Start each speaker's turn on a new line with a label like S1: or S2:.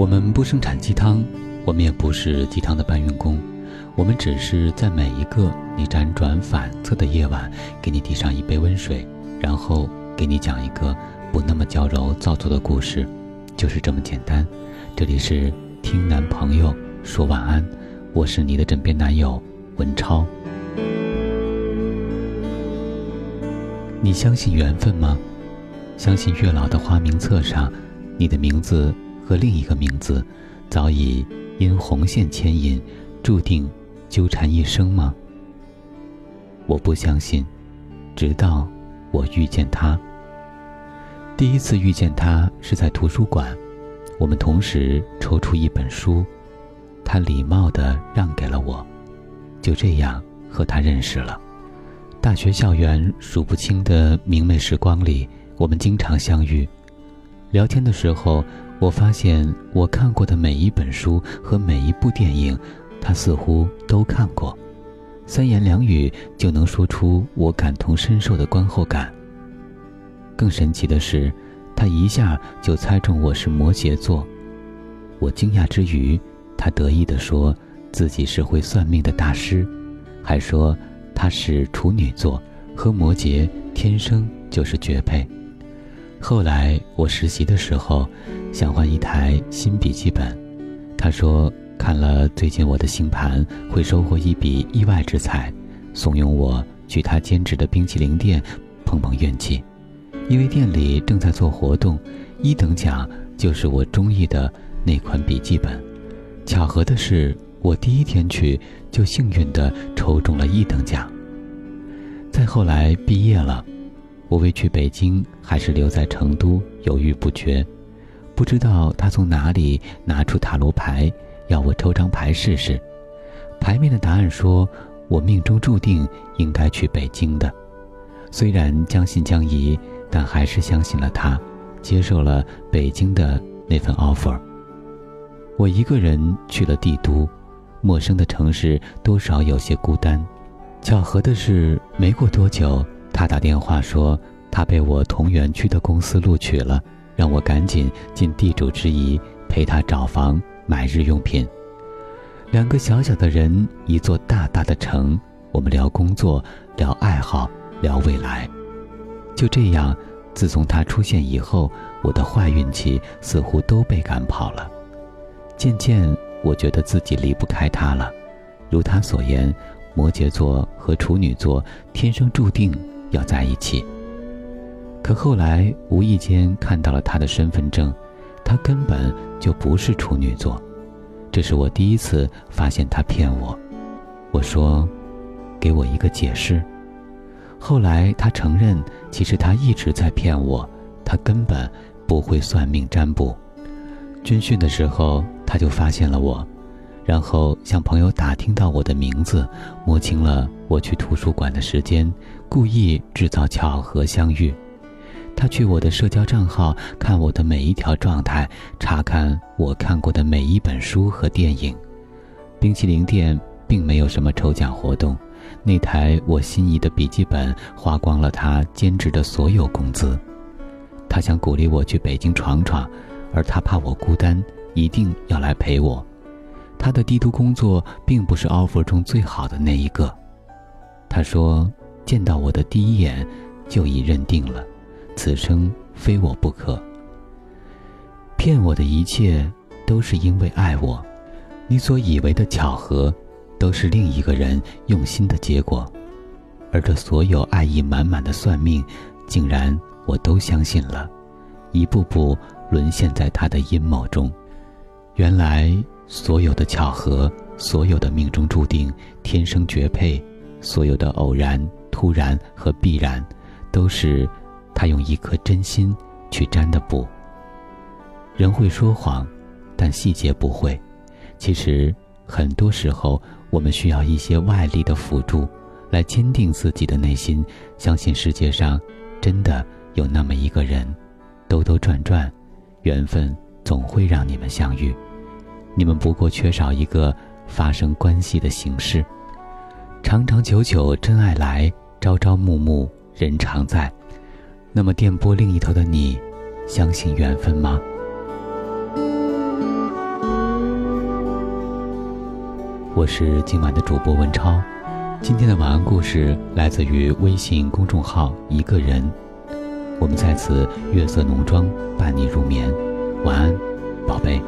S1: 我们不生产鸡汤，我们也不是鸡汤的搬运工，我们只是在每一个你辗转反侧的夜晚，给你递上一杯温水，然后给你讲一个不那么娇柔造作的故事，就是这么简单。这里是听男朋友说晚安，我是你的枕边男友文超。你相信缘分吗？相信月老的花名册上，你的名字和另一个名字，早已因红线牵引，注定纠缠一生吗？我不相信，直到我遇见他。第一次遇见他是在图书馆，我们同时抽出一本书，他礼貌地让给了我，就这样和他认识了。大学校园数不清的明媚时光里。我们经常相遇，聊天的时候，我发现我看过的每一本书和每一部电影，他似乎都看过，三言两语就能说出我感同身受的观后感。更神奇的是，他一下就猜中我是摩羯座，我惊讶之余，他得意地说自己是会算命的大师，还说他是处女座，和摩羯天生就是绝配。后来我实习的时候，想换一台新笔记本，他说看了最近我的星盘会收获一笔意外之财，怂恿我去他兼职的冰淇淋店碰碰运气，因为店里正在做活动，一等奖就是我中意的那款笔记本。巧合的是，我第一天去就幸运地抽中了一等奖。再后来毕业了。我为去北京还是留在成都犹豫不决，不知道他从哪里拿出塔罗牌，要我抽张牌试试。牌面的答案说我命中注定应该去北京的。虽然将信将疑，但还是相信了他，接受了北京的那份 offer。我一个人去了帝都，陌生的城市多少有些孤单。巧合的是，没过多久。他打电话说，他被我同园区的公司录取了，让我赶紧尽地主之谊陪他找房买日用品。两个小小的人，一座大大的城。我们聊工作，聊爱好，聊未来。就这样，自从他出现以后，我的坏运气似乎都被赶跑了。渐渐，我觉得自己离不开他了。如他所言，摩羯座和处女座天生注定。要在一起。可后来无意间看到了他的身份证，他根本就不是处女座，这是我第一次发现他骗我。我说：“给我一个解释。”后来他承认，其实他一直在骗我，他根本不会算命占卜。军训的时候，他就发现了我。然后向朋友打听到我的名字，摸清了我去图书馆的时间，故意制造巧合相遇。他去我的社交账号看我的每一条状态，查看我看过的每一本书和电影。冰淇淋店并没有什么抽奖活动，那台我心仪的笔记本花光了他兼职的所有工资。他想鼓励我去北京闯闯，而他怕我孤单，一定要来陪我。他的帝都工作并不是 offer 中最好的那一个，他说见到我的第一眼就已认定了，此生非我不可。骗我的一切都是因为爱我，你所以为的巧合，都是另一个人用心的结果，而这所有爱意满满的算命，竟然我都相信了，一步步沦陷在他的阴谋中，原来。所有的巧合，所有的命中注定，天生绝配，所有的偶然、突然和必然，都是他用一颗真心去占的卜。人会说谎，但细节不会。其实很多时候，我们需要一些外力的辅助，来坚定自己的内心，相信世界上真的有那么一个人。兜兜转转，缘分总会让你们相遇。你们不过缺少一个发生关系的形式。长长久久真爱来朝朝暮暮人常在。那么电波另一头的你相信缘分吗？我是今晚的主播文超。今天的晚安故事来自于微信公众号一个人我们在此月色浓妆伴你入眠。晚安宝贝。